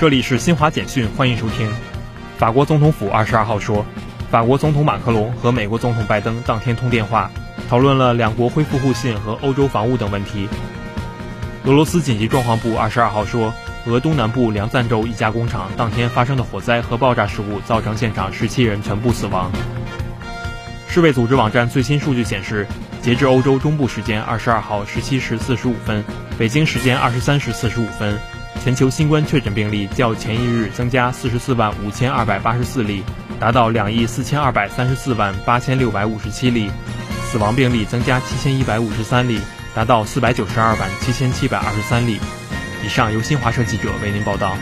这里是新华简讯，欢迎收听。法国总统府二十二号说，法国总统马克龙和美国总统拜登当天通电话，讨论了两国恢复互信和欧洲防务等问题。俄罗斯紧急状况部二十二号说，俄东南部梁赞州一家工厂当天发生的火灾和爆炸事故，造成现场十七人全部死亡。世卫组织网站最新数据显示，截至欧洲中部时间二十二号十七时四十五分，北京时间二十三时四十五分。全球新冠确诊病例较前一日增加四十四万五千二百八十四例，达到两亿四千二百三十四万八千六百五十七例；死亡病例增加七千一百五十三例，达到四百九十二万七千七百二十三例。以上由新华社记者为您报道。